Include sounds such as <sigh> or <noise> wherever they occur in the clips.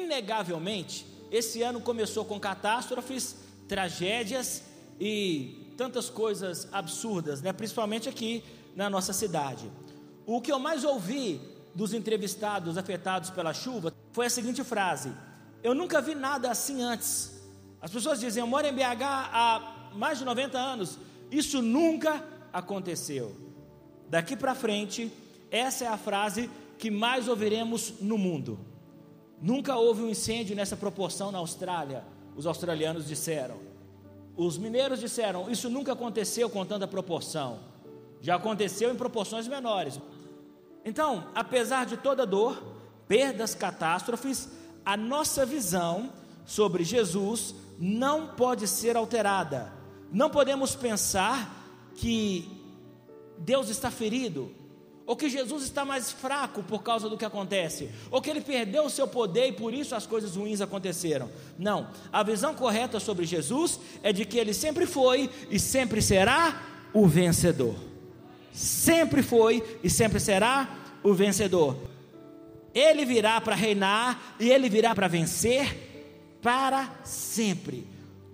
inegavelmente, esse ano começou com catástrofes, tragédias e tantas coisas absurdas, né? principalmente aqui na nossa cidade. O que eu mais ouvi dos entrevistados afetados pela chuva foi a seguinte frase: Eu nunca vi nada assim antes. As pessoas dizem: Eu moro em BH há mais de 90 anos, isso nunca aconteceu. Daqui para frente, essa é a frase que mais ouviremos no mundo. Nunca houve um incêndio nessa proporção na Austrália, os australianos disseram. Os mineiros disseram: Isso nunca aconteceu com tanta proporção. Já aconteceu em proporções menores. Então, apesar de toda dor, perdas, catástrofes, a nossa visão sobre Jesus não pode ser alterada. Não podemos pensar que Deus está ferido, ou que Jesus está mais fraco por causa do que acontece, ou que ele perdeu o seu poder e por isso as coisas ruins aconteceram. Não, a visão correta sobre Jesus é de que ele sempre foi e sempre será o vencedor. Sempre foi e sempre será o vencedor. Ele virá para reinar e ele virá para vencer para sempre.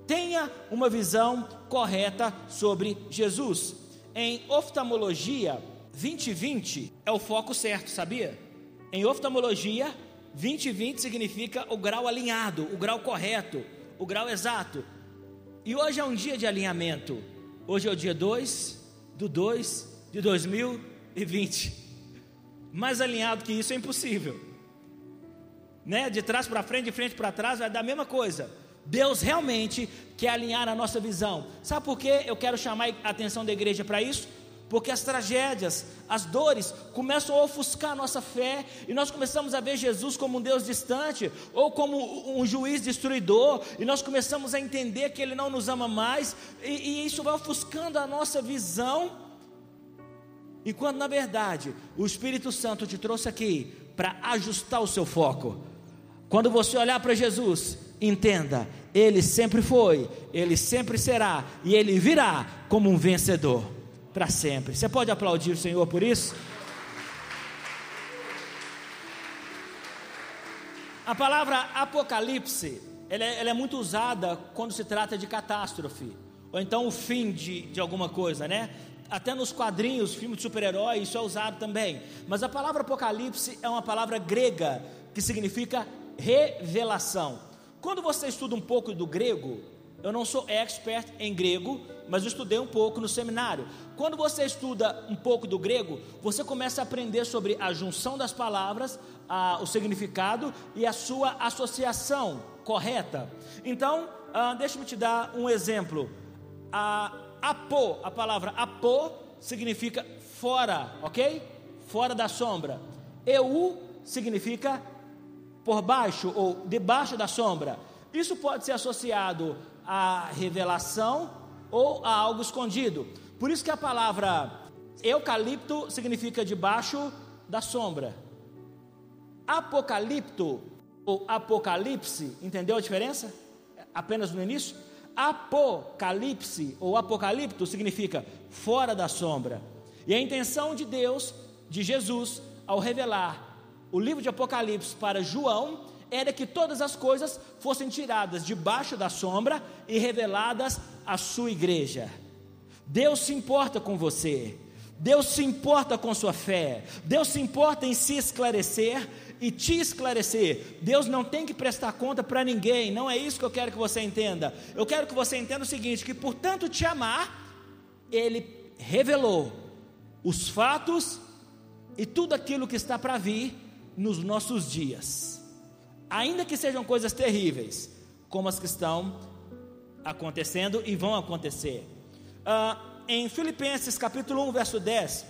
Tenha uma visão correta sobre Jesus. Em oftalmologia, 2020 é o foco certo, sabia? Em oftalmologia, 2020 significa o grau alinhado, o grau correto, o grau exato. E hoje é um dia de alinhamento. Hoje é o dia 2 do 2 de 2020. Mais alinhado que isso é impossível. Né? De trás para frente, de frente para trás, vai dar a mesma coisa. Deus realmente quer alinhar a nossa visão. Sabe por que eu quero chamar a atenção da igreja para isso? Porque as tragédias, as dores começam a ofuscar a nossa fé e nós começamos a ver Jesus como um Deus distante ou como um juiz destruidor e nós começamos a entender que Ele não nos ama mais e, e isso vai ofuscando a nossa visão. E quando na verdade o Espírito Santo te trouxe aqui para ajustar o seu foco, quando você olhar para Jesus, entenda, Ele sempre foi, Ele sempre será e Ele virá como um vencedor para sempre. Você pode aplaudir o Senhor por isso? A palavra apocalipse, ela é, ela é, muito usada quando se trata de catástrofe, ou então o fim de, de alguma coisa, né? Até nos quadrinhos, filmes de super-herói, isso é usado também. Mas a palavra apocalipse é uma palavra grega que significa revelação. Quando você estuda um pouco do grego, eu não sou expert em grego, mas eu estudei um pouco no seminário. Quando você estuda um pouco do grego, você começa a aprender sobre a junção das palavras, a, o significado e a sua associação correta. Então, ah, deixa-me te dar um exemplo. A, apo, a palavra apo significa fora, ok? Fora da sombra. Eu significa por baixo ou debaixo da sombra. Isso pode ser associado à revelação ou a algo escondido. Por isso que a palavra eucalipto significa debaixo da sombra. Apocalipto ou apocalipse, entendeu a diferença? Apenas no início? Apocalipse ou apocalipto significa fora da sombra. E a intenção de Deus, de Jesus, ao revelar o livro de Apocalipse para João, era que todas as coisas fossem tiradas debaixo da sombra e reveladas à sua igreja. Deus se importa com você, Deus se importa com sua fé, Deus se importa em se esclarecer e te esclarecer. Deus não tem que prestar conta para ninguém, não é isso que eu quero que você entenda. Eu quero que você entenda o seguinte: que por tanto te amar, Ele revelou os fatos e tudo aquilo que está para vir nos nossos dias ainda que sejam coisas terríveis, como as que estão acontecendo e vão acontecer. Uh, em Filipenses capítulo 1, verso 10,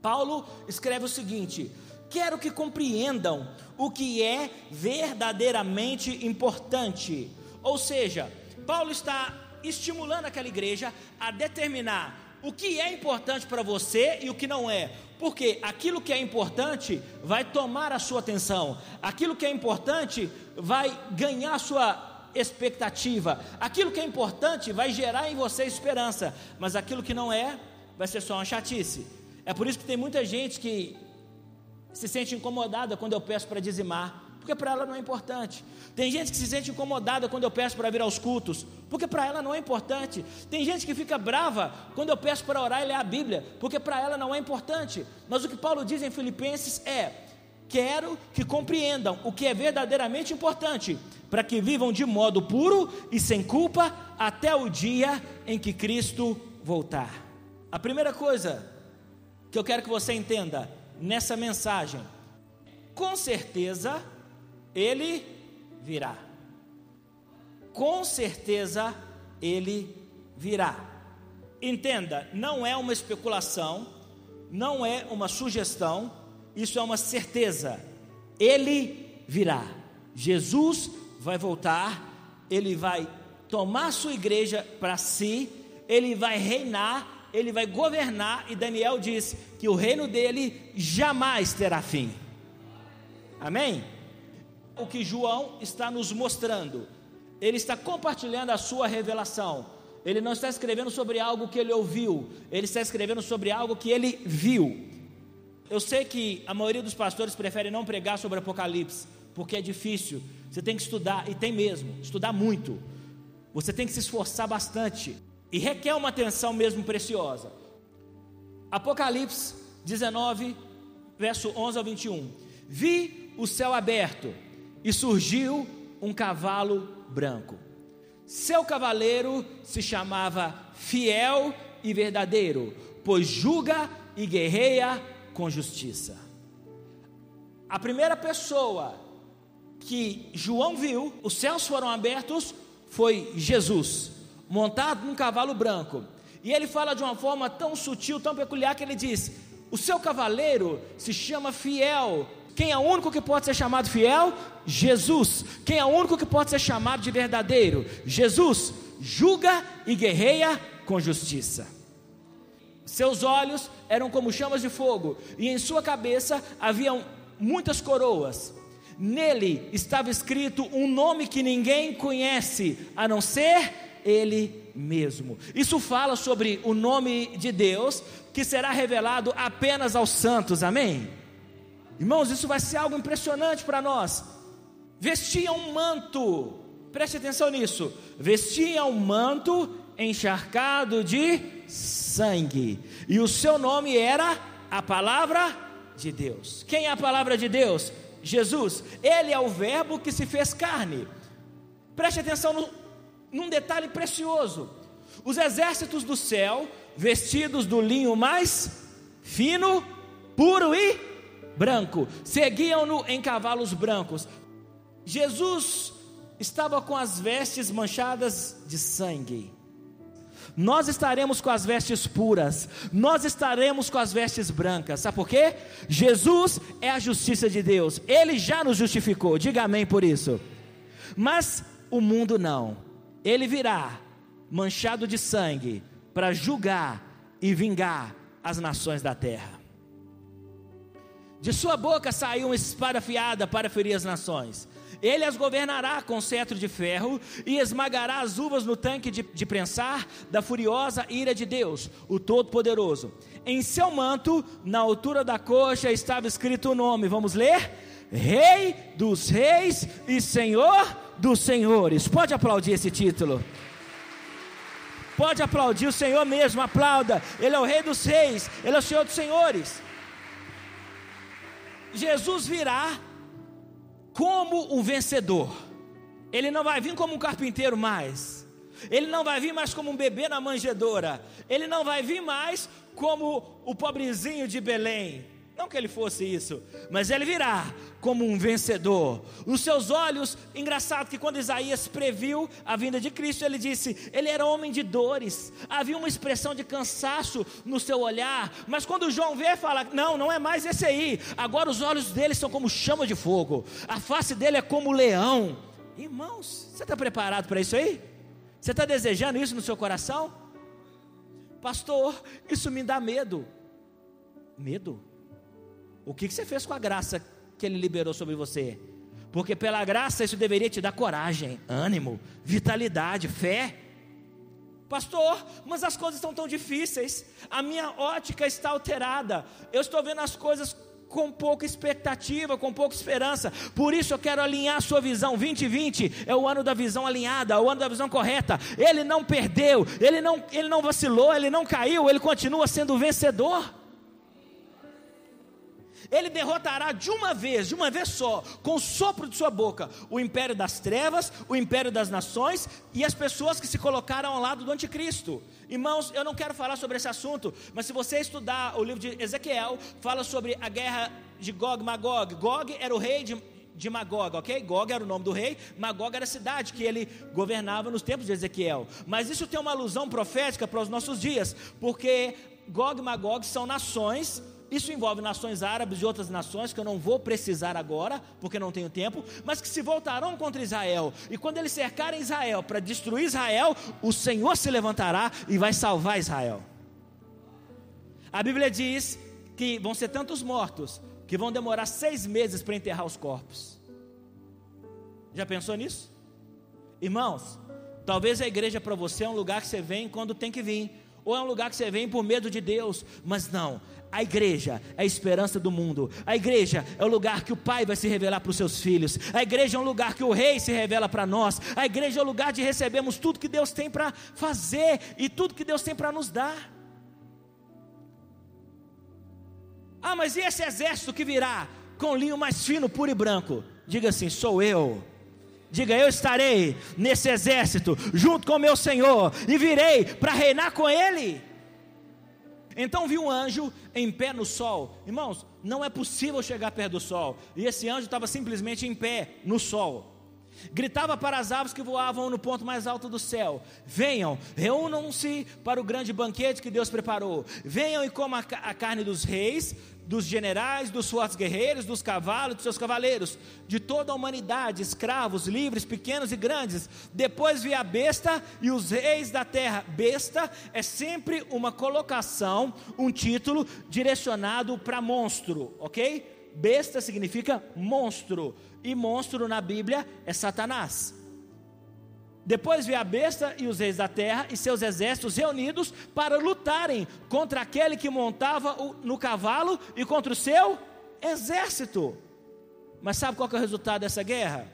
Paulo escreve o seguinte: Quero que compreendam o que é verdadeiramente importante. Ou seja, Paulo está estimulando aquela igreja a determinar o que é importante para você e o que não é. Porque aquilo que é importante vai tomar a sua atenção, aquilo que é importante vai ganhar sua expectativa, aquilo que é importante vai gerar em você esperança, mas aquilo que não é, vai ser só uma chatice. É por isso que tem muita gente que se sente incomodada quando eu peço para dizimar, porque para ela não é importante. Tem gente que se sente incomodada quando eu peço para vir aos cultos, porque para ela não é importante. Tem gente que fica brava quando eu peço para orar e ler a Bíblia, porque para ela não é importante. Mas o que Paulo diz em Filipenses é: quero que compreendam o que é verdadeiramente importante, para que vivam de modo puro e sem culpa até o dia em que Cristo voltar. A primeira coisa que eu quero que você entenda nessa mensagem, com certeza ele virá. Com certeza ele virá. Entenda, não é uma especulação, não é uma sugestão, isso é uma certeza. Ele virá. Jesus vai voltar, ele vai tomar sua igreja para si, ele vai reinar, ele vai governar, e Daniel diz que o reino dele jamais terá fim. Amém? O que João está nos mostrando, ele está compartilhando a sua revelação. Ele não está escrevendo sobre algo que ele ouviu, ele está escrevendo sobre algo que ele viu. Eu sei que a maioria dos pastores prefere não pregar sobre Apocalipse, porque é difícil. Você tem que estudar, e tem mesmo, estudar muito. Você tem que se esforçar bastante e requer uma atenção mesmo preciosa. Apocalipse 19, verso 11 ao 21. Vi o céu aberto e surgiu um cavalo branco. Seu cavaleiro se chamava Fiel e Verdadeiro, pois julga e guerreia com justiça. A primeira pessoa que João viu, os céus foram abertos, foi Jesus, montado num cavalo branco. E ele fala de uma forma tão sutil, tão peculiar, que ele diz: O seu cavaleiro se chama fiel. Quem é o único que pode ser chamado fiel? Jesus. Quem é o único que pode ser chamado de verdadeiro? Jesus. Julga e guerreia com justiça. Seus olhos eram como chamas de fogo, e em sua cabeça haviam muitas coroas. Nele estava escrito um nome que ninguém conhece, a não ser ele mesmo. Isso fala sobre o nome de Deus que será revelado apenas aos santos, amém? Irmãos, isso vai ser algo impressionante para nós. Vestia um manto, preste atenção nisso. Vestia um manto encharcado de sangue, e o seu nome era a palavra de Deus. Quem é a palavra de Deus? Jesus. Ele é o Verbo que se fez carne. Preste atenção no, num detalhe precioso: os exércitos do céu, vestidos do linho mais fino, puro e branco, seguiam-no em cavalos brancos. Jesus estava com as vestes manchadas de sangue. Nós estaremos com as vestes puras, nós estaremos com as vestes brancas, sabe por quê? Jesus é a justiça de Deus, Ele já nos justificou, diga amém por isso. Mas o mundo não, ele virá manchado de sangue para julgar e vingar as nações da terra. De sua boca saiu uma espada afiada para ferir as nações. Ele as governará com cetro de ferro e esmagará as uvas no tanque de, de prensar da furiosa ira de Deus, o Todo-Poderoso. Em seu manto, na altura da coxa, estava escrito o nome. Vamos ler? Rei dos Reis e Senhor dos Senhores. Pode aplaudir esse título. Pode aplaudir o Senhor mesmo, aplauda. Ele é o Rei dos Reis, Ele é o Senhor dos Senhores. Jesus virá como um vencedor. Ele não vai vir como um carpinteiro mais. Ele não vai vir mais como um bebê na manjedoura. Ele não vai vir mais como o pobrezinho de Belém. Que ele fosse isso, mas ele virá como um vencedor. Os seus olhos, engraçado que quando Isaías previu a vinda de Cristo, ele disse: ele era homem de dores. Havia uma expressão de cansaço no seu olhar, mas quando João vê, fala: não, não é mais esse aí. Agora os olhos dele são como chama de fogo, a face dele é como leão. Irmãos, você está preparado para isso aí? Você está desejando isso no seu coração? Pastor, isso me dá medo. Medo? O que, você fez com a graça que Ele liberou sobre você? Porque pela graça isso deveria te dar coragem, ânimo, vitalidade, fé. Pastor, mas as coisas estão tão difíceis, a minha ótica está alterada, eu estou vendo as coisas com pouca expectativa, com pouca esperança. Por isso eu quero alinhar a sua visão. 2020 é o ano da visão alinhada, o ano da visão correta. Ele não perdeu, ele não, ele não vacilou, ele não caiu, ele continua sendo vencedor. Ele derrotará de uma vez, de uma vez só, com o sopro de sua boca, o império das trevas, o império das nações e as pessoas que se colocaram ao lado do anticristo. Irmãos, eu não quero falar sobre esse assunto, mas se você estudar o livro de Ezequiel, fala sobre a guerra de Gog Magog. Gog era o rei de, de Magog, ok? Gog era o nome do rei, Magog era a cidade que ele governava nos tempos de Ezequiel. Mas isso tem uma alusão profética para os nossos dias, porque Gog e Magog são nações isso envolve nações árabes e outras nações que eu não vou precisar agora, porque não tenho tempo, mas que se voltarão contra Israel. E quando eles cercarem Israel para destruir Israel, o Senhor se levantará e vai salvar Israel. A Bíblia diz que vão ser tantos mortos que vão demorar seis meses para enterrar os corpos. Já pensou nisso? Irmãos, talvez a igreja para você é um lugar que você vem quando tem que vir, ou é um lugar que você vem por medo de Deus, mas não, a igreja é a esperança do mundo. A igreja é o lugar que o pai vai se revelar para os seus filhos. A igreja é um lugar que o rei se revela para nós. A igreja é o lugar de recebermos tudo que Deus tem para fazer e tudo que Deus tem para nos dar. Ah, mas e esse exército que virá com linho mais fino, puro e branco? Diga assim: sou eu. Diga, eu estarei nesse exército junto com meu Senhor e virei para reinar com Ele. Então vi um anjo em pé no sol. Irmãos, não é possível chegar perto do sol. E esse anjo estava simplesmente em pé no sol. Gritava para as aves que voavam no ponto mais alto do céu: Venham, reúnam-se para o grande banquete que Deus preparou. Venham e comam a carne dos reis, dos generais, dos fortes guerreiros, dos cavalos, dos seus cavaleiros, de toda a humanidade, escravos, livres, pequenos e grandes. Depois vi a besta e os reis da terra. Besta é sempre uma colocação, um título direcionado para monstro, ok? Besta significa monstro, e monstro na Bíblia é Satanás. Depois veio a besta e os reis da terra e seus exércitos reunidos para lutarem contra aquele que montava no cavalo e contra o seu exército. Mas sabe qual é o resultado dessa guerra?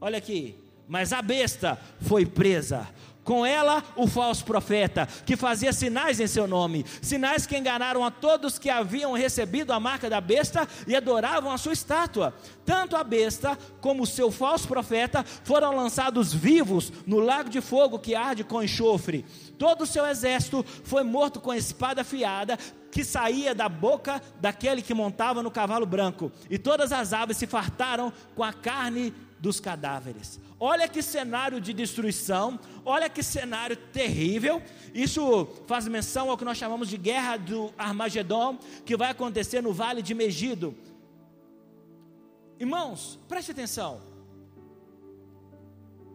Olha aqui. Mas a besta foi presa, com ela o falso profeta, que fazia sinais em seu nome, sinais que enganaram a todos que haviam recebido a marca da besta e adoravam a sua estátua. Tanto a besta como o seu falso profeta foram lançados vivos no lago de fogo que arde com enxofre. Todo o seu exército foi morto com espada afiada que saía da boca daquele que montava no cavalo branco, e todas as aves se fartaram com a carne dos cadáveres. Olha que cenário de destruição, olha que cenário terrível. Isso faz menção ao que nós chamamos de guerra do Armagedon, que vai acontecer no vale de Megido. Irmãos, preste atenção.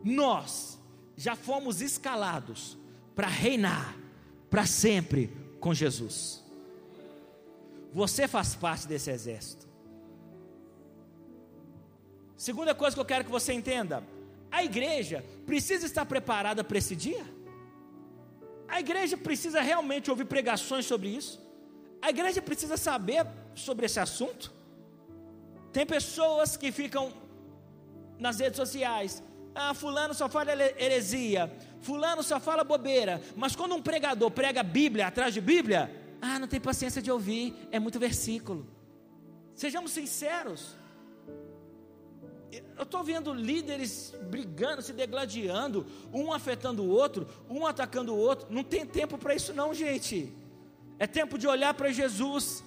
Nós já fomos escalados para reinar para sempre com Jesus. Você faz parte desse exército. Segunda coisa que eu quero que você entenda: a igreja precisa estar preparada para esse dia? A igreja precisa realmente ouvir pregações sobre isso? A igreja precisa saber sobre esse assunto? Tem pessoas que ficam nas redes sociais. Ah, fulano só fala heresia, fulano só fala bobeira. Mas quando um pregador prega Bíblia atrás de Bíblia, ah, não tem paciência de ouvir, é muito versículo. Sejamos sinceros eu estou vendo líderes brigando, se degladiando, um afetando o outro, um atacando o outro. Não tem tempo para isso, não, gente. É tempo de olhar para Jesus,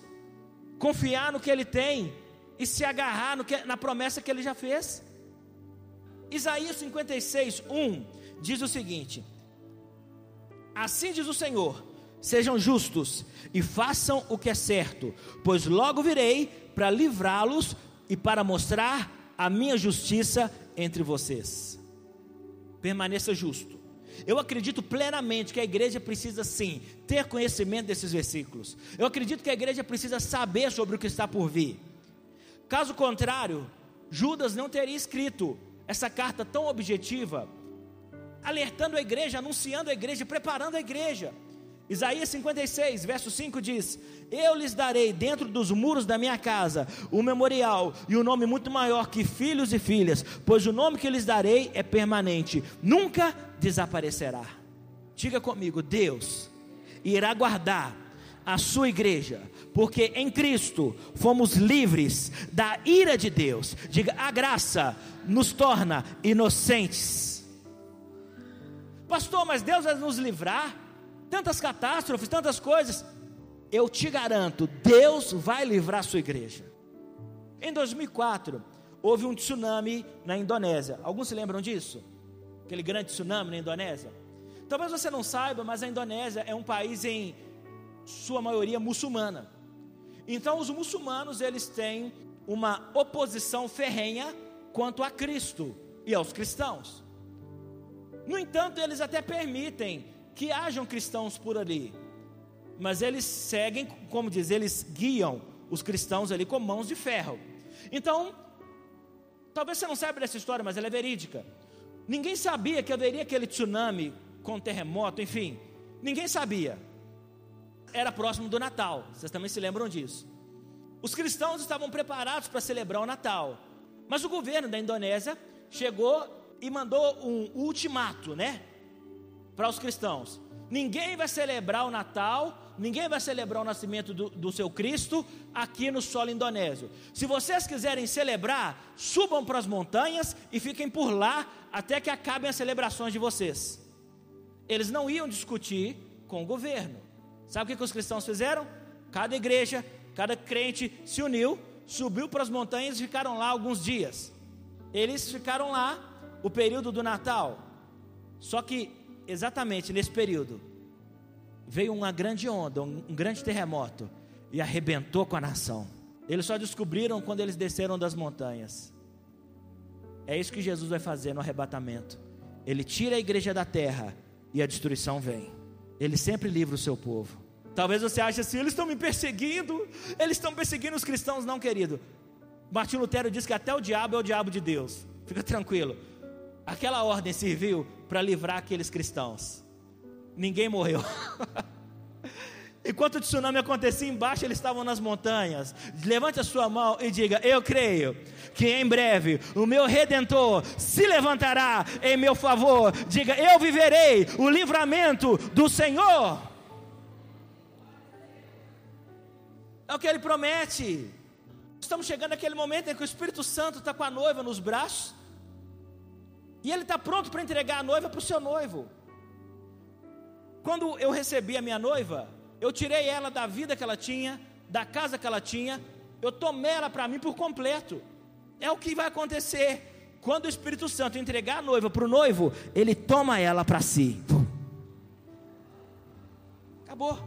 confiar no que Ele tem e se agarrar que, na promessa que Ele já fez. Isaías 56, 1 diz o seguinte: Assim diz o Senhor: sejam justos e façam o que é certo, pois logo virei para livrá-los e para mostrar a minha justiça entre vocês. Permaneça justo. Eu acredito plenamente que a igreja precisa sim ter conhecimento desses versículos. Eu acredito que a igreja precisa saber sobre o que está por vir. Caso contrário, Judas não teria escrito essa carta tão objetiva, alertando a igreja, anunciando a igreja, preparando a igreja. Isaías 56, verso 5 diz: Eu lhes darei dentro dos muros da minha casa o memorial e um nome muito maior que filhos e filhas, pois o nome que lhes darei é permanente, nunca desaparecerá. Diga comigo: Deus irá guardar a sua igreja, porque em Cristo fomos livres da ira de Deus. Diga: a graça nos torna inocentes. Pastor, mas Deus vai nos livrar? Tantas catástrofes, tantas coisas. Eu te garanto, Deus vai livrar a sua igreja. Em 2004, houve um tsunami na Indonésia. Alguns se lembram disso? Aquele grande tsunami na Indonésia? Talvez você não saiba, mas a Indonésia é um país em sua maioria muçulmana. Então os muçulmanos, eles têm uma oposição ferrenha quanto a Cristo e aos cristãos. No entanto, eles até permitem que hajam cristãos por ali, mas eles seguem, como diz, eles guiam os cristãos ali com mãos de ferro. Então, talvez você não saiba dessa história, mas ela é verídica. Ninguém sabia que haveria aquele tsunami com terremoto, enfim, ninguém sabia. Era próximo do Natal, vocês também se lembram disso. Os cristãos estavam preparados para celebrar o Natal, mas o governo da Indonésia chegou e mandou um ultimato, né? Para os cristãos: ninguém vai celebrar o Natal, ninguém vai celebrar o nascimento do, do seu Cristo aqui no solo indonésio. Se vocês quiserem celebrar, subam para as montanhas e fiquem por lá até que acabem as celebrações de vocês. Eles não iam discutir com o governo. Sabe o que, que os cristãos fizeram? Cada igreja, cada crente se uniu, subiu para as montanhas e ficaram lá alguns dias. Eles ficaram lá o período do Natal. Só que exatamente nesse período, veio uma grande onda, um, grande terremoto e arrebentou com a nação. Eles só descobriram quando eles desceram das montanhas. É isso que Jesus vai fazer no arrebatamento. Ele tira a igreja da terra e a destruição vem. Ele sempre livra o seu povo. Talvez você ache assim, eles estão me perseguindo, eles estão perseguindo os cristãos, não, querido. Martinho Lutero diz que até o diabo é o diabo de Deus. Fica tranquilo. Aquela ordem serviu para livrar aqueles cristãos. Ninguém morreu. <laughs> Enquanto o tsunami acontecia embaixo, eles estavam nas montanhas. Levante a sua mão e diga: Eu creio que em breve o meu redentor se levantará em meu favor. Diga: Eu viverei o livramento do Senhor. É o que ele promete. Estamos chegando naquele momento em que o Espírito Santo está com a noiva nos braços. E ele está pronto para entregar a noiva para o seu noivo. Quando eu recebi a minha noiva, eu tirei ela da vida que ela tinha, da casa que ela tinha, eu tomei ela para mim por completo. É o que vai acontecer. Quando o Espírito Santo entregar a noiva para o noivo, ele toma ela para si. Acabou.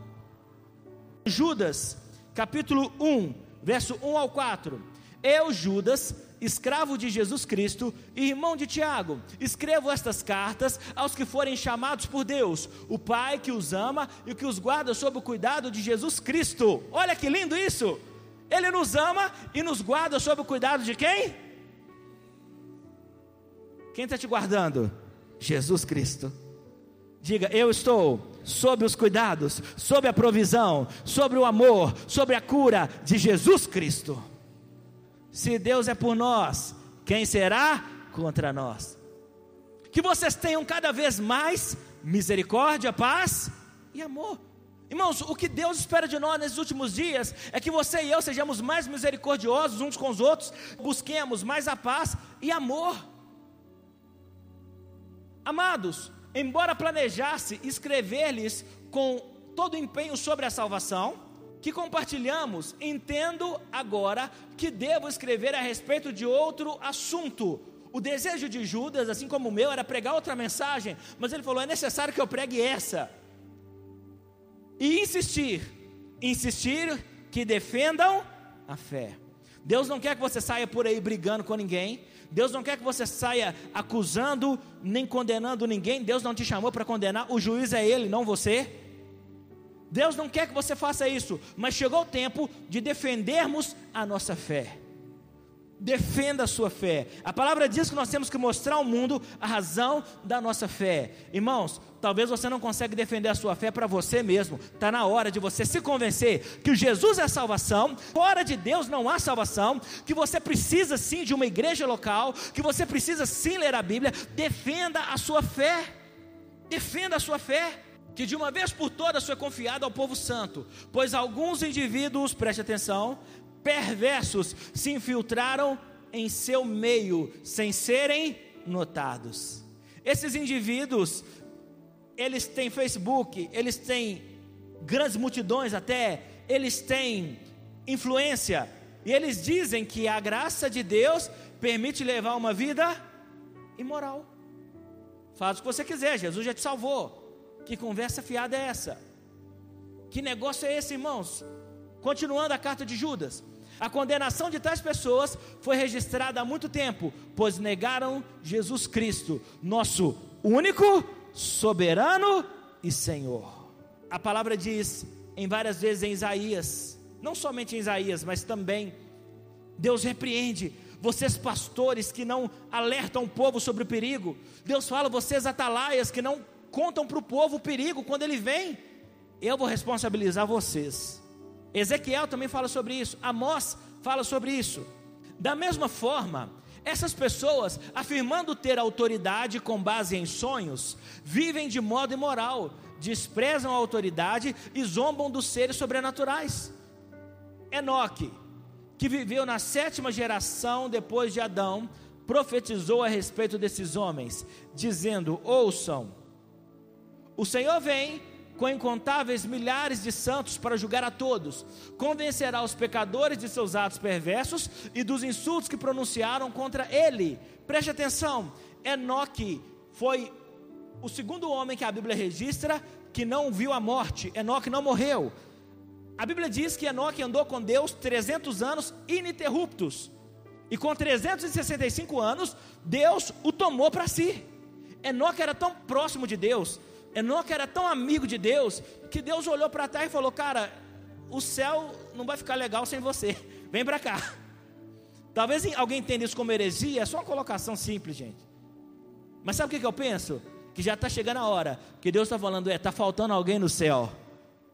Judas, capítulo 1, verso 1 ao 4. Eu, Judas, escravo de Jesus Cristo e irmão de Tiago, escrevo estas cartas aos que forem chamados por Deus, o Pai que os ama e que os guarda sob o cuidado de Jesus Cristo. Olha que lindo isso! Ele nos ama e nos guarda sob o cuidado de quem? Quem está te guardando? Jesus Cristo. Diga, eu estou sob os cuidados, sob a provisão, sobre o amor, sobre a cura de Jesus Cristo. Se Deus é por nós, quem será contra nós? Que vocês tenham cada vez mais misericórdia, paz e amor. Irmãos, o que Deus espera de nós nesses últimos dias é que você e eu sejamos mais misericordiosos uns com os outros, busquemos mais a paz e amor. Amados, embora planejasse escrever-lhes com todo empenho sobre a salvação, que compartilhamos, entendo agora que devo escrever a respeito de outro assunto. O desejo de Judas, assim como o meu, era pregar outra mensagem, mas ele falou: é necessário que eu pregue essa. E insistir, insistir que defendam a fé. Deus não quer que você saia por aí brigando com ninguém. Deus não quer que você saia acusando nem condenando ninguém. Deus não te chamou para condenar. O juiz é Ele, não você. Deus não quer que você faça isso, mas chegou o tempo de defendermos a nossa fé. defenda a sua fé. A palavra diz que nós temos que mostrar ao mundo a razão da nossa fé. Irmãos, talvez você não consiga defender a sua fé para você mesmo. Está na hora de você se convencer que Jesus é salvação, fora de Deus não há salvação, que você precisa sim de uma igreja local, que você precisa sim ler a Bíblia. Defenda a sua fé. Defenda a sua fé que de uma vez por todas foi confiado ao povo santo, pois alguns indivíduos, preste atenção, perversos se infiltraram em seu meio sem serem notados. Esses indivíduos, eles têm Facebook, eles têm grandes multidões até, eles têm influência, e eles dizem que a graça de Deus permite levar uma vida imoral. Faz o que você quiser, Jesus já te salvou. Que conversa fiada é essa? Que negócio é esse, irmãos? Continuando a carta de Judas. A condenação de tais pessoas foi registrada há muito tempo, pois negaram Jesus Cristo, nosso único, soberano e Senhor. A palavra diz em várias vezes em Isaías, não somente em Isaías, mas também Deus repreende vocês pastores que não alertam o povo sobre o perigo. Deus fala, vocês atalaias que não contam para o povo o perigo quando ele vem. Eu vou responsabilizar vocês. Ezequiel também fala sobre isso, Amós fala sobre isso. Da mesma forma, essas pessoas, afirmando ter autoridade com base em sonhos, vivem de modo imoral, desprezam a autoridade e zombam dos seres sobrenaturais. Enoque, que viveu na sétima geração depois de Adão, profetizou a respeito desses homens, dizendo: Ouçam, o Senhor vem com incontáveis milhares de santos para julgar a todos, convencerá os pecadores de seus atos perversos e dos insultos que pronunciaram contra ele. Preste atenção, Enoque foi o segundo homem que a Bíblia registra que não viu a morte. Enoque não morreu. A Bíblia diz que Enoque andou com Deus 300 anos ininterruptos. E com 365 anos, Deus o tomou para si. Enoque era tão próximo de Deus Enoque era tão amigo de Deus que Deus olhou para trás e falou: Cara, o céu não vai ficar legal sem você. <laughs> Vem para cá. Talvez alguém entenda isso como heresia, é só uma colocação simples, gente. Mas sabe o que, que eu penso? Que já está chegando a hora. Que Deus está falando: É, está faltando alguém no céu.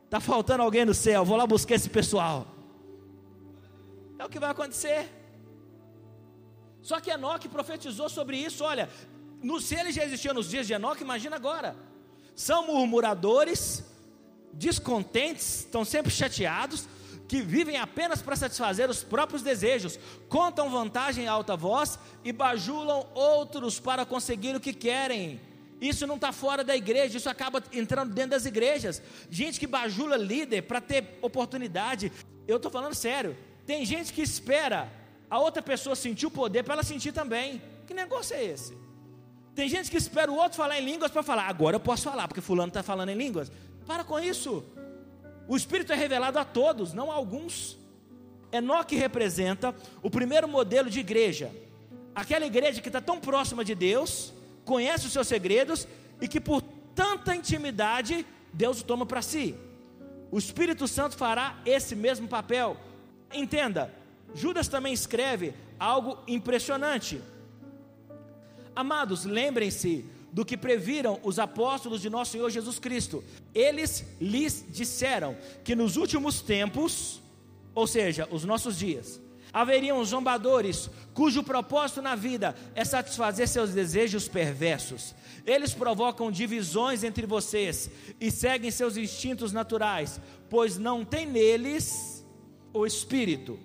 Está faltando alguém no céu. Vou lá buscar esse pessoal. É o que vai acontecer. Só que Enoque profetizou sobre isso. Olha, no, se ele já existia nos dias de Enoque, imagina agora são murmuradores, descontentes, estão sempre chateados, que vivem apenas para satisfazer os próprios desejos, contam vantagem em alta voz e bajulam outros para conseguir o que querem. Isso não está fora da igreja, isso acaba entrando dentro das igrejas. Gente que bajula líder para ter oportunidade. Eu estou falando sério. Tem gente que espera a outra pessoa sentir o poder para ela sentir também. Que negócio é esse? Tem gente que espera o outro falar em línguas para falar, agora eu posso falar, porque fulano está falando em línguas. Para com isso. O Espírito é revelado a todos, não a alguns. Enoque representa o primeiro modelo de igreja. Aquela igreja que está tão próxima de Deus, conhece os seus segredos e que por tanta intimidade Deus o toma para si. O Espírito Santo fará esse mesmo papel. Entenda, Judas também escreve algo impressionante. Amados, lembrem-se do que previram os apóstolos de nosso Senhor Jesus Cristo. Eles lhes disseram que nos últimos tempos, ou seja, os nossos dias, haveriam zombadores cujo propósito na vida é satisfazer seus desejos perversos. Eles provocam divisões entre vocês e seguem seus instintos naturais, pois não tem neles o espírito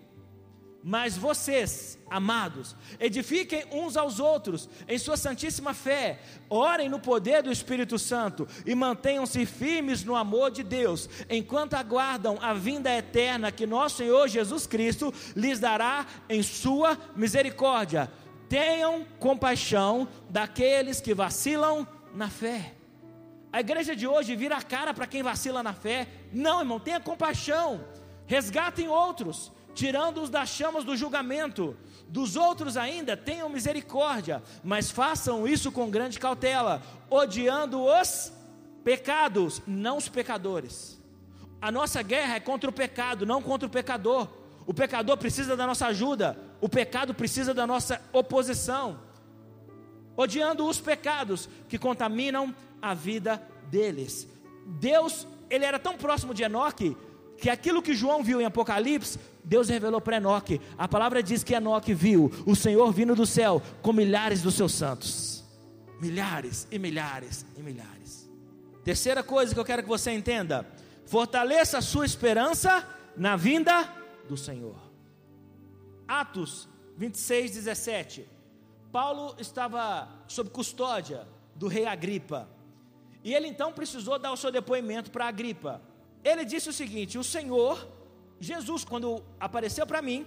mas vocês, amados, edifiquem uns aos outros em sua santíssima fé, orem no poder do Espírito Santo e mantenham-se firmes no amor de Deus, enquanto aguardam a vinda eterna que nosso Senhor Jesus Cristo lhes dará em sua misericórdia. Tenham compaixão daqueles que vacilam na fé. A igreja de hoje vira a cara para quem vacila na fé. Não, irmão, tenha compaixão. Resgatem outros tirando-os das chamas do julgamento. Dos outros ainda tenham misericórdia, mas façam isso com grande cautela, odiando os pecados, não os pecadores. A nossa guerra é contra o pecado, não contra o pecador. O pecador precisa da nossa ajuda, o pecado precisa da nossa oposição, odiando os pecados que contaminam a vida deles. Deus, ele era tão próximo de Enoque que aquilo que João viu em Apocalipse, Deus revelou para Enoque. A palavra diz que Enoque viu o Senhor vindo do céu com milhares dos seus santos. Milhares e milhares e milhares. Terceira coisa que eu quero que você entenda: fortaleça a sua esperança na vinda do Senhor. Atos 26, 17. Paulo estava sob custódia do rei Agripa. E ele então precisou dar o seu depoimento para Agripa. Ele disse o seguinte: O Senhor, Jesus, quando apareceu para mim,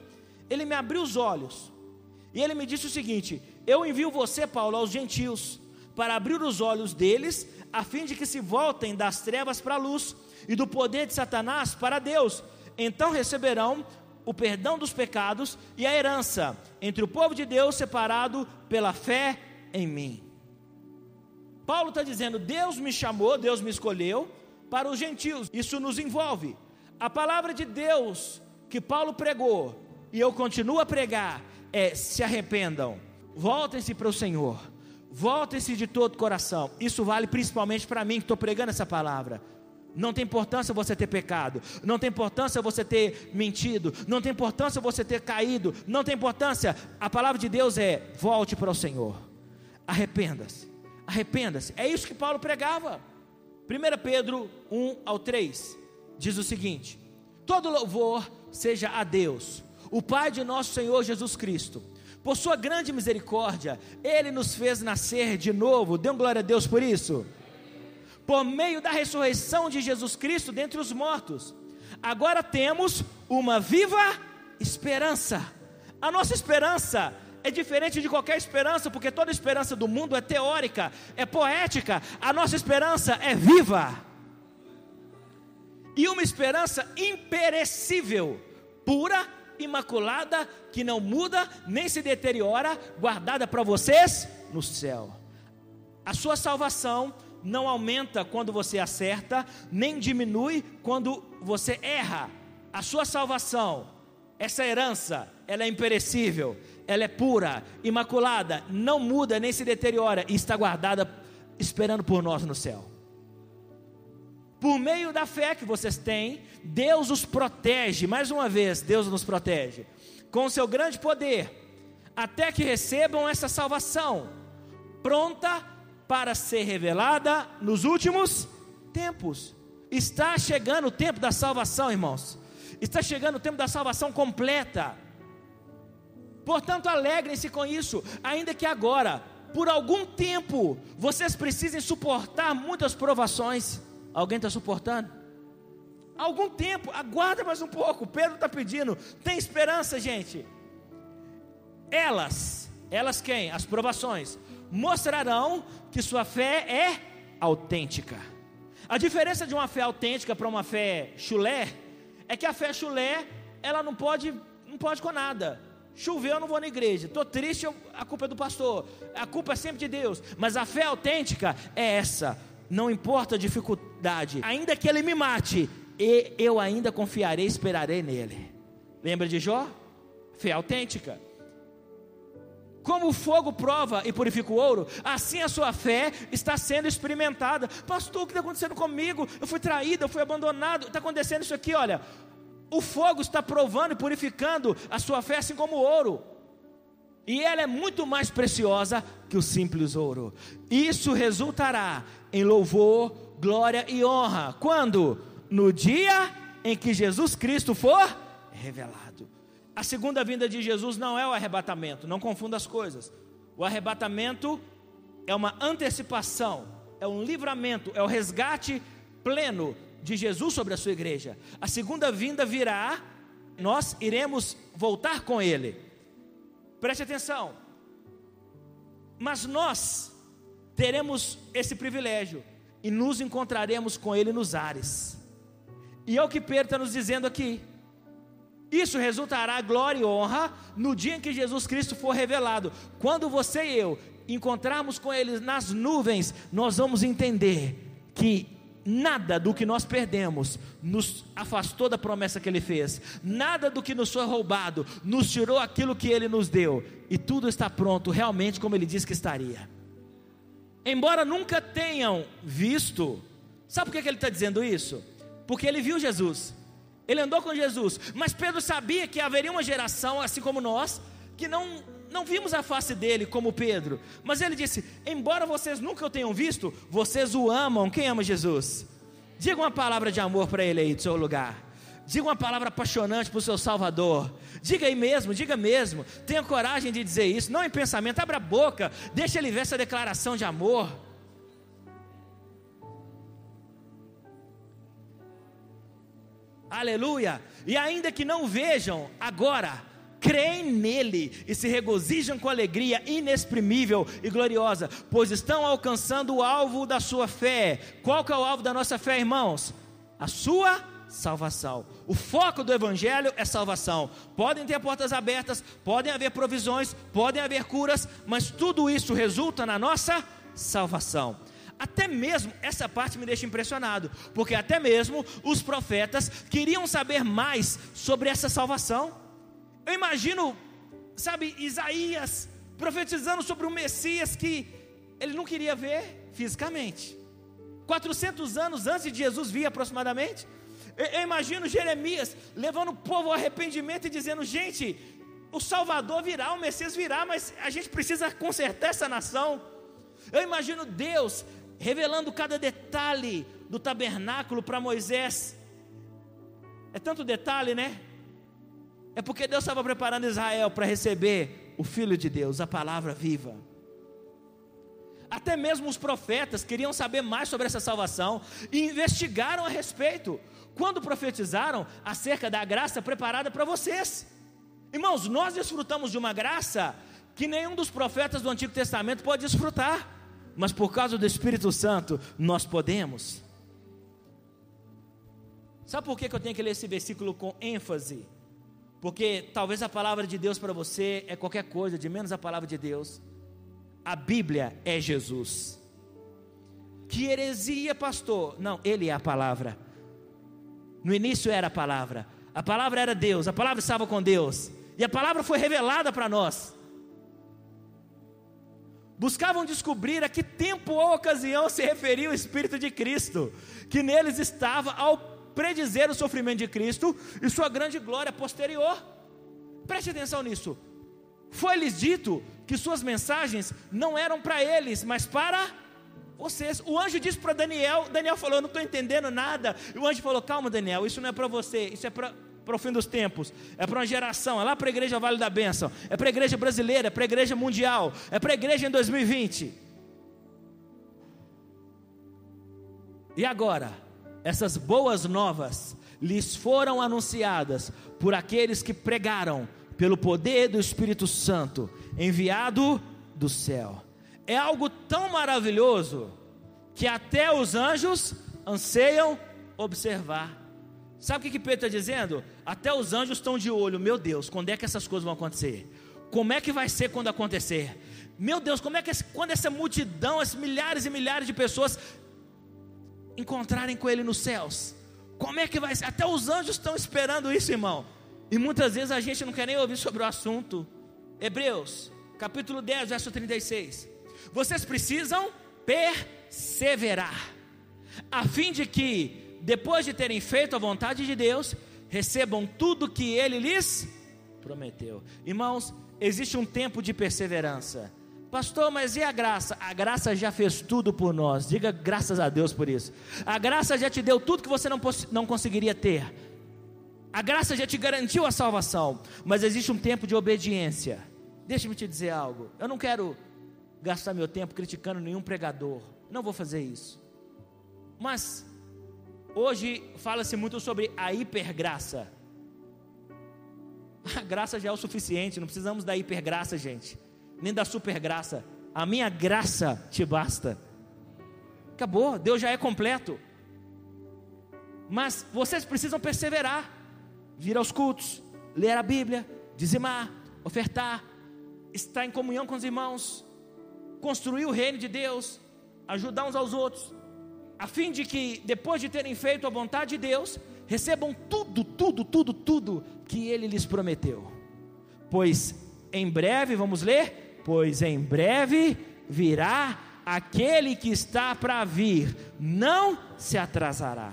ele me abriu os olhos. E ele me disse o seguinte: Eu envio você, Paulo, aos gentios, para abrir os olhos deles, a fim de que se voltem das trevas para a luz e do poder de Satanás para Deus. Então receberão o perdão dos pecados e a herança entre o povo de Deus separado pela fé em mim. Paulo está dizendo: Deus me chamou, Deus me escolheu para os gentios, isso nos envolve. A palavra de Deus que Paulo pregou e eu continuo a pregar é: se arrependam, voltem-se para o Senhor, voltem-se de todo o coração. Isso vale principalmente para mim que estou pregando essa palavra. Não tem importância você ter pecado, não tem importância você ter mentido, não tem importância você ter caído, não tem importância. A palavra de Deus é: volte para o Senhor, arrependa-se, arrependa-se. É isso que Paulo pregava. 1 Pedro 1 ao 3 diz o seguinte: Todo louvor seja a Deus, o Pai de nosso Senhor Jesus Cristo. Por sua grande misericórdia, Ele nos fez nascer de novo. Dê glória a Deus por isso por meio da ressurreição de Jesus Cristo dentre os mortos. Agora temos uma viva esperança. A nossa esperança é diferente de qualquer esperança, porque toda esperança do mundo é teórica, é poética. A nossa esperança é viva. E uma esperança imperecível, pura, imaculada, que não muda nem se deteriora, guardada para vocês no céu. A sua salvação não aumenta quando você acerta, nem diminui quando você erra. A sua salvação, essa herança, ela é imperecível, ela é pura, imaculada, não muda nem se deteriora e está guardada esperando por nós no céu. Por meio da fé que vocês têm, Deus os protege, mais uma vez, Deus nos protege, com o seu grande poder, até que recebam essa salvação, pronta para ser revelada nos últimos tempos. Está chegando o tempo da salvação, irmãos. Está chegando o tempo da salvação completa. Portanto, alegrem-se com isso, ainda que agora, por algum tempo, vocês precisem suportar muitas provações. Alguém está suportando? Algum tempo, aguarda mais um pouco. Pedro está pedindo, tem esperança, gente. Elas, elas quem? As provações mostrarão que sua fé é autêntica. A diferença de uma fé autêntica para uma fé chulé é que a fé chulé, ela não pode, não pode com nada. Choveu, eu não vou na igreja. Estou triste, a culpa é do pastor. A culpa é sempre de Deus. Mas a fé autêntica é essa. Não importa a dificuldade, ainda que ele me mate, eu ainda confiarei, esperarei nele. Lembra de Jó? Fé autêntica. Como o fogo prova e purifica o ouro, assim a sua fé está sendo experimentada. Pastor, o que está acontecendo comigo? Eu fui traído, eu fui abandonado. Está acontecendo isso aqui, olha. O fogo está provando e purificando a sua fé, assim como o ouro. E ela é muito mais preciosa que o simples ouro. Isso resultará em louvor, glória e honra. Quando? No dia em que Jesus Cristo for revelado. A segunda vinda de Jesus não é o arrebatamento, não confunda as coisas. O arrebatamento é uma antecipação, é um livramento, é o resgate pleno de Jesus sobre a sua igreja. A segunda vinda virá, nós iremos voltar com Ele. Preste atenção. Mas nós teremos esse privilégio e nos encontraremos com Ele nos ares. E é o que Pedro está nos dizendo aqui. Isso resultará glória e honra no dia em que Jesus Cristo for revelado. Quando você e eu encontrarmos com Ele nas nuvens, nós vamos entender que nada do que nós perdemos nos afastou da promessa que ele fez, nada do que nos foi roubado nos tirou aquilo que ele nos deu, e tudo está pronto realmente como ele disse que estaria. Embora nunca tenham visto, sabe por que ele está dizendo isso? Porque ele viu Jesus, ele andou com Jesus, mas Pedro sabia que haveria uma geração, assim como nós, que não não vimos a face dele como Pedro, mas ele disse: Embora vocês nunca o tenham visto, vocês o amam. Quem ama Jesus? Diga uma palavra de amor para ele aí do seu lugar. Diga uma palavra apaixonante para o seu Salvador. Diga aí mesmo, diga mesmo. Tenha coragem de dizer isso, não em pensamento, abra a boca, deixa ele ver essa declaração de amor. Aleluia! E ainda que não vejam agora, creem nele e se regozijam com alegria inexprimível e gloriosa, pois estão alcançando o alvo da sua fé. Qual que é o alvo da nossa fé, irmãos? A sua salvação. O foco do evangelho é salvação. Podem ter portas abertas, podem haver provisões, podem haver curas, mas tudo isso resulta na nossa salvação. Até mesmo, essa parte me deixa impressionado, porque até mesmo os profetas queriam saber mais sobre essa salvação. Eu imagino, sabe, Isaías profetizando sobre o Messias que ele não queria ver fisicamente. 400 anos antes de Jesus vir aproximadamente. Eu imagino Jeremias levando o povo ao arrependimento e dizendo: gente, o Salvador virá, o Messias virá, mas a gente precisa consertar essa nação. Eu imagino Deus revelando cada detalhe do tabernáculo para Moisés. É tanto detalhe, né? É porque Deus estava preparando Israel para receber o Filho de Deus, a palavra viva. Até mesmo os profetas queriam saber mais sobre essa salvação e investigaram a respeito, quando profetizaram acerca da graça preparada para vocês. Irmãos, nós desfrutamos de uma graça que nenhum dos profetas do Antigo Testamento pode desfrutar, mas por causa do Espírito Santo nós podemos. Sabe por que eu tenho que ler esse versículo com ênfase? Porque talvez a palavra de Deus para você é qualquer coisa, de menos a palavra de Deus. A Bíblia é Jesus. Que heresia, pastor? Não, Ele é a palavra. No início era a palavra. A palavra era Deus, a palavra estava com Deus. E a palavra foi revelada para nós. Buscavam descobrir a que tempo ou ocasião se referia o Espírito de Cristo, que neles estava ao predizer o sofrimento de Cristo e sua grande glória posterior. Preste atenção nisso. Foi-lhes dito que suas mensagens não eram para eles, mas para vocês. O anjo disse para Daniel: Daniel falou, não estou entendendo nada. E o anjo falou: Calma, Daniel, isso não é para você, isso é para para o fim dos tempos, é para uma geração, é lá para a igreja Vale da Bênção, é para a igreja brasileira, é para a igreja mundial, é para a igreja em 2020. E agora? Essas boas novas lhes foram anunciadas por aqueles que pregaram pelo poder do Espírito Santo, enviado do céu. É algo tão maravilhoso que até os anjos anseiam observar. Sabe o que, Pedro está dizendo? Até os anjos estão de olho, meu Deus, quando é que essas coisas vão acontecer? Como é que vai ser quando acontecer? Meu Deus, como é que quando essa multidão, as milhares e milhares de pessoas encontrarem com Ele nos céus. Como é que vai ser? Até os anjos estão esperando isso, irmão. E muitas vezes a gente não quer nem ouvir sobre o assunto. Hebreus, capítulo 10, verso 36. Vocês precisam perseverar, a fim de que, depois de terem feito a vontade de Deus, recebam tudo que Ele lhes prometeu. Irmãos, existe um tempo de perseverança. Pastor, mas e a graça? A graça já fez tudo por nós. Diga graças a Deus por isso. A graça já te deu tudo que você não, não conseguiria ter. A graça já te garantiu a salvação. Mas existe um tempo de obediência. Deixa-me te dizer algo. Eu não quero gastar meu tempo criticando nenhum pregador. Não vou fazer isso. Mas hoje fala-se muito sobre a hipergraça. <laughs> A graça já é o suficiente, não precisamos da hipergraça, gente nem da super graça. A minha graça te basta. Acabou, Deus já é completo. Mas vocês precisam perseverar, vir aos cultos, ler a Bíblia, dizimar, ofertar, estar em comunhão com os irmãos, construir o reino de Deus, ajudar uns aos outros. a fim de que, depois de terem feito a vontade de Deus, recebam tudo, tudo, tudo, tudo que ele lhes prometeu. Pois em breve, vamos ler? Pois em breve virá aquele que está para vir, não se atrasará.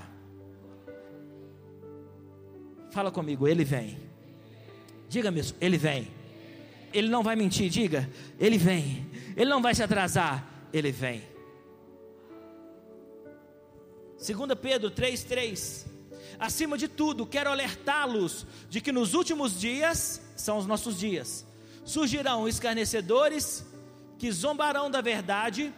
Fala comigo, ele vem. Diga-me isso, ele vem. Ele não vai mentir, diga, ele vem. Ele não vai se atrasar, ele vem. 2 Pedro 3,3 Acima de tudo, quero alertá-los de que nos últimos dias, são os nossos dias, surgirão escarnecedores que zombarão da verdade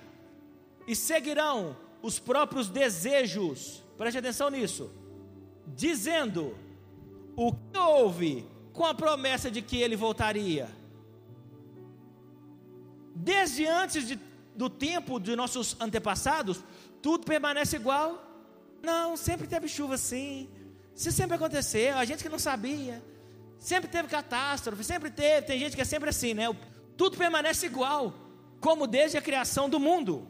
e seguirão os próprios desejos, preste atenção nisso, dizendo o que houve com a promessa de que ele voltaria. Desde antes de, do tempo de nossos antepassados, tudo permanece igual. Não, sempre teve chuva sim. Isso sempre aconteceu, a gente que não sabia. Sempre teve catástrofe, sempre teve, tem gente que é sempre assim, né? Tudo permanece igual, como desde a criação do mundo.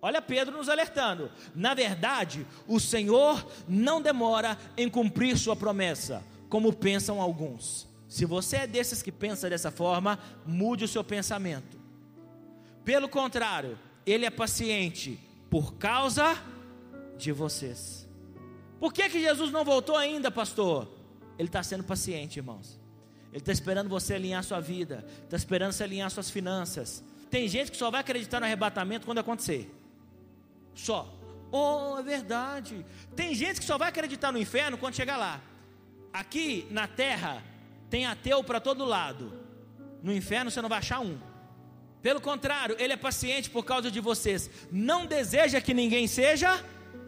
Olha Pedro nos alertando. Na verdade, o Senhor não demora em cumprir sua promessa, como pensam alguns. Se você é desses que pensa dessa forma, mude o seu pensamento. Pelo contrário, ele é paciente por causa de vocês. Por que, que Jesus não voltou ainda, pastor? Ele está sendo paciente, irmãos. Ele está esperando você alinhar sua vida, está esperando você alinhar suas finanças. Tem gente que só vai acreditar no arrebatamento quando acontecer. Só. Oh, é verdade. Tem gente que só vai acreditar no inferno quando chegar lá. Aqui na terra tem ateu para todo lado. No inferno você não vai achar um. Pelo contrário, ele é paciente por causa de vocês. Não deseja que ninguém seja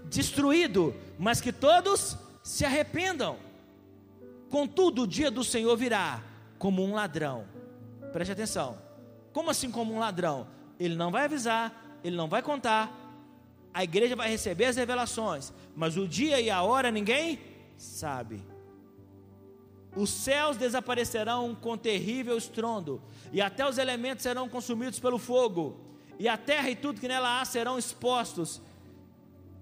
destruído, mas que todos se arrependam. Contudo, o dia do Senhor virá como um ladrão. Preste atenção. Como assim como um ladrão? Ele não vai avisar, ele não vai contar. A igreja vai receber as revelações, mas o dia e a hora ninguém sabe. Os céus desaparecerão com terrível estrondo, e até os elementos serão consumidos pelo fogo, e a terra e tudo que nela há serão expostos,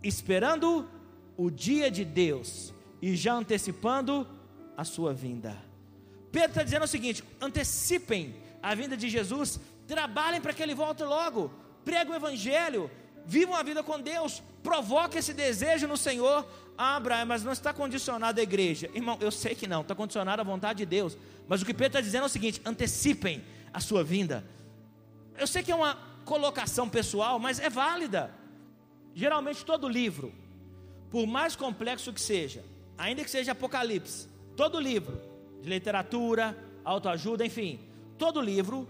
esperando o dia de Deus e já antecipando a sua vinda. Pedro está dizendo o seguinte: antecipem a vinda de Jesus, trabalhem para que ele volte logo, pregue o Evangelho, vivam a vida com Deus, provoque esse desejo no Senhor. Ah, Abraão, mas não está condicionado à igreja. Irmão, eu sei que não, está condicionado à vontade de Deus. Mas o que Pedro está dizendo é o seguinte: antecipem a sua vinda. Eu sei que é uma colocação pessoal, mas é válida. Geralmente todo livro, por mais complexo que seja, ainda que seja Apocalipse, todo livro de literatura, autoajuda, enfim, todo livro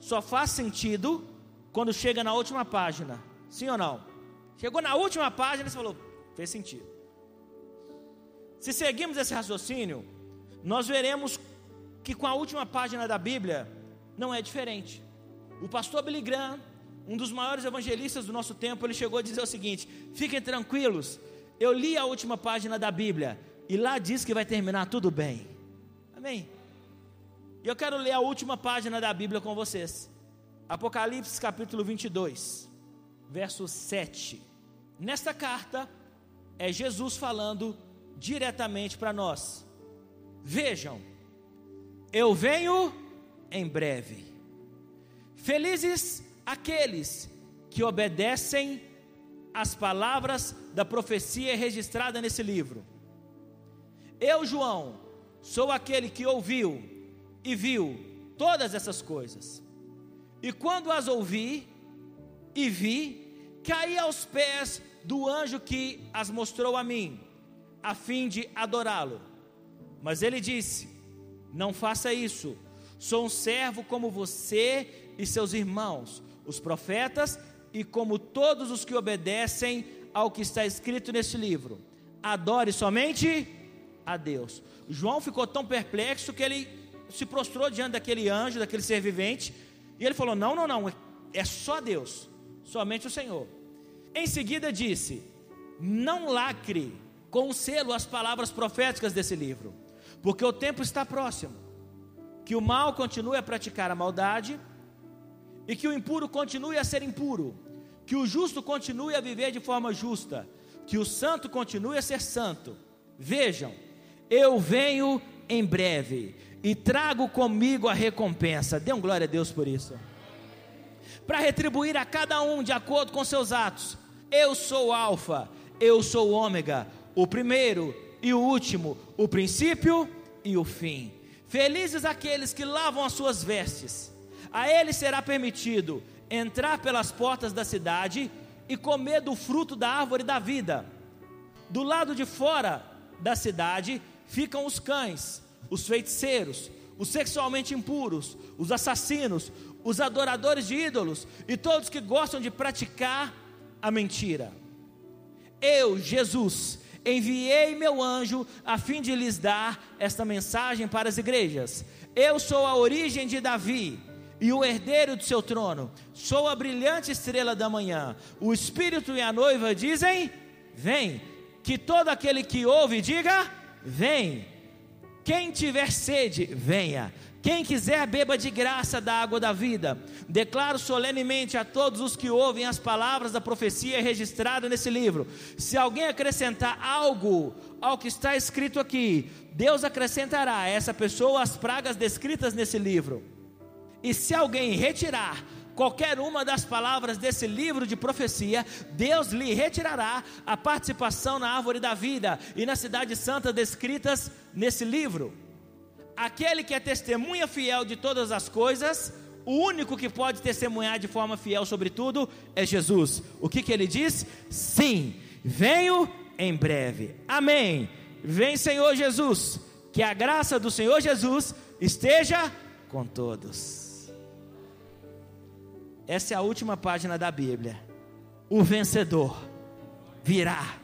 só faz sentido quando chega na última página. Sim ou não? Chegou na última página e você falou, fez sentido. Se seguirmos esse raciocínio, nós veremos que com a última página da Bíblia não é diferente. O pastor Billy Graham, um dos maiores evangelistas do nosso tempo, ele chegou a dizer o seguinte: fiquem tranquilos, eu li a última página da Bíblia e lá diz que vai terminar tudo bem. Amém? E eu quero ler a última página da Bíblia com vocês. Apocalipse capítulo 22, verso 7. Nesta carta é Jesus falando diretamente para nós. Vejam, eu venho em breve. Felizes aqueles que obedecem às palavras da profecia registrada nesse livro. Eu, João, sou aquele que ouviu e viu todas essas coisas. E quando as ouvi e vi, caí aos pés do anjo que as mostrou a mim, a fim de adorá-lo. Mas ele disse: Não faça isso. Sou um servo como você e seus irmãos, os profetas, e como todos os que obedecem ao que está escrito neste livro. Adore somente a Deus. João ficou tão perplexo que ele se prostrou diante daquele anjo, daquele ser vivente, e ele falou: Não, não, não, é só Deus, somente o Senhor. Em seguida disse: Não lacre com selo as palavras proféticas desse livro, porque o tempo está próximo. Que o mal continue a praticar a maldade, e que o impuro continue a ser impuro, que o justo continue a viver de forma justa, que o santo continue a ser santo. Vejam, eu venho em breve e trago comigo a recompensa. Dê um glória a Deus por isso. Para retribuir a cada um de acordo com seus atos. Eu sou o Alfa, eu sou o Ômega, o primeiro e o último, o princípio e o fim. Felizes aqueles que lavam as suas vestes. A eles será permitido entrar pelas portas da cidade e comer do fruto da árvore da vida. Do lado de fora da cidade ficam os cães, os feiticeiros, os sexualmente impuros, os assassinos, os adoradores de ídolos e todos que gostam de praticar a mentira. Eu, Jesus, enviei meu anjo a fim de lhes dar esta mensagem para as igrejas. Eu sou a origem de Davi e o herdeiro do seu trono. Sou a brilhante estrela da manhã. O Espírito e a noiva dizem: Vem. Que todo aquele que ouve diga: Vem. Quem tiver sede, venha. Quem quiser, beba de graça da água da vida. Declaro solenemente a todos os que ouvem as palavras da profecia registrada nesse livro: se alguém acrescentar algo ao que está escrito aqui, Deus acrescentará a essa pessoa as pragas descritas nesse livro. E se alguém retirar qualquer uma das palavras desse livro de profecia, Deus lhe retirará a participação na árvore da vida e na cidade santa descritas nesse livro. Aquele que é testemunha fiel de todas as coisas, o único que pode testemunhar de forma fiel sobre tudo é Jesus. O que, que ele diz? Sim, venho em breve. Amém. Vem, Senhor Jesus. Que a graça do Senhor Jesus esteja com todos. Essa é a última página da Bíblia. O vencedor virá.